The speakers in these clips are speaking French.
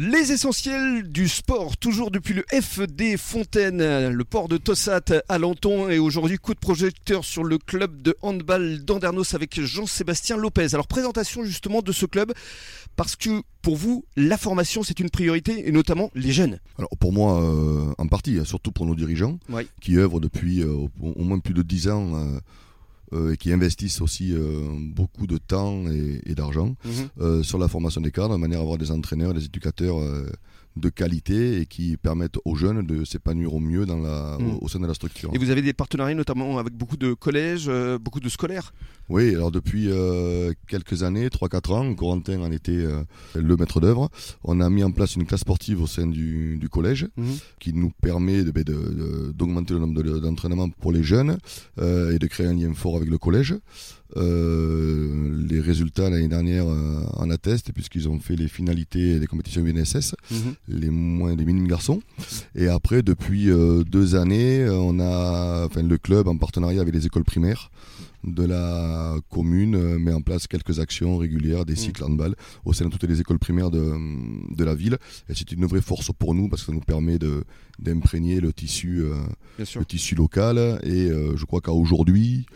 Les essentiels du sport, toujours depuis le FD Fontaine, le port de Tossat à Lanton et aujourd'hui coup de projecteur sur le club de handball d'Andernos avec Jean-Sébastien Lopez. Alors présentation justement de ce club parce que pour vous la formation c'est une priorité et notamment les jeunes. Alors pour moi euh, en partie, surtout pour nos dirigeants qui œuvrent depuis euh, au moins plus de 10 ans euh, et qui investissent aussi euh, beaucoup de temps et, d'argent mhm. euh, sur la formation des cadres, de manière à avoir des entraîneurs, des éducateurs de qualité et qui permettent aux jeunes de s'épanouir au mieux dans la, mm. au, sein de la structure. Et vous avez des partenariats notamment avec beaucoup de collèges, euh, beaucoup de scolaires Oui, alors depuis euh, quelques années, 3-4 ans, Corentin en était euh, le maître d'œuvre. On a mis en place une classe sportive au sein du, du collège mm-hmm. qui nous permet ben, d'augmenter de, le nombre d'entraînements pour les jeunes et de créer un lien fort avec le collège. Euh, les résultats l'année dernière euh, en attestent puisqu'ils ont fait les finalités des compétitions UNSS. Les moins des minimes garçons. Et après, depuis euh, deux années, on a, enfin, le club en partenariat avec les écoles primaires de la commune met en place quelques actions régulières, des mhm. cycles handball au sein de toutes les écoles primaires de, de la ville. Et c'est une vraie force pour nous parce que ça nous permet de, d'imprégner le tissu, le tissu local. Et je crois qu'à aujourd'hui,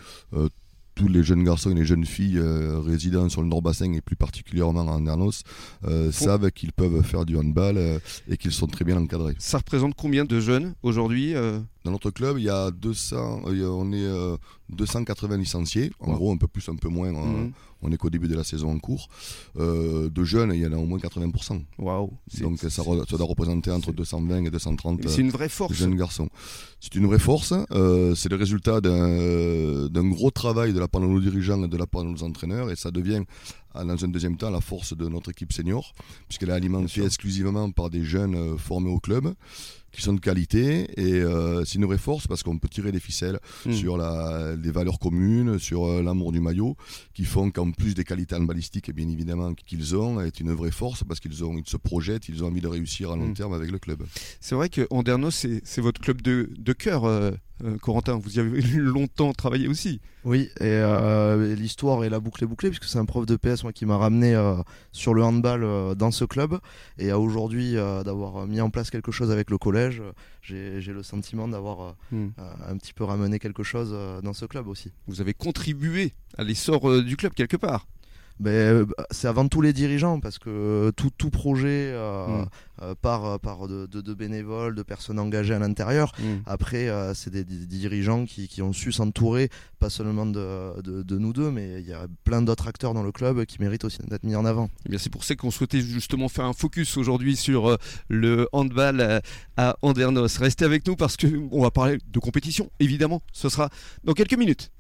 tous les jeunes garçons et les jeunes filles euh, résidant sur le Nord-Bassin et plus particulièrement en Ernos euh, savent qu'ils peuvent faire du handball euh, et qu'ils sont très bien encadrés. Ça représente combien de jeunes aujourd'hui Dans notre club, il y a 200, on est 280 licenciés, en gros un peu plus, un peu moins. Mhm. On est qu'au début de la saison en cours. de jeunes, il y en a au moins 80%. Waouh Donc ça, ça, doit représenter entre 220 et 230 c'est une vraie force. jeunes garçons. C'est une vraie force. c'est le résultat d'un gros travail de la part de nos dirigeants et de la part de nos entraîneurs. Et ça devient, dans un deuxième temps, la force de notre équipe senior, puisqu'elle est alimentée exclusivement par des jeunes euh, formés au club qui sont de qualité et euh, c'est une vraie force parce qu'on peut tirer des ficelles hmm. sur la, les valeurs communes, sur euh, l'amour du maillot, qui font qu'en plus des qualités balistiques, bien évidemment qu'ils ont, est une vraie force parce qu'ils ont, ils se projettent, ils ont envie de réussir à long hmm. terme avec le club. C'est vrai que Andernos, c'est votre club de, de cœur. Euh, Corentin, vous y avez longtemps travaillé aussi. Oui, euh, et l'histoire est la boucle est bouclée, puisque c'est un prof de PS moi, qui m'a ramené euh, sur le handball dans ce club. Et aujourd'hui, d'avoir mis en place quelque chose avec le collège, j'ai le sentiment d'avoir hmm. un petit peu ramené quelque chose dans ce club aussi. Vous avez contribué à l'essor du club quelque part ben, euh, c'est avant tout les dirigeants parce que tout, tout projet euh, mm. euh, part par de, de, bénévoles, de personnes engagées à l'intérieur. Mm. Après, c'est des, dirigeants qui, qui ont su s'entourer, pas seulement de, de, nous deux, mais il y a plein d'autres acteurs dans le club qui méritent aussi d'être mis en avant. Eh c'est pour ça qu'on souhaitait justement faire un focus aujourd'hui sur le handball à Andernos. Restez avec nous parce qu'on va parler de compétition, évidemment. Ce sera dans quelques minutes.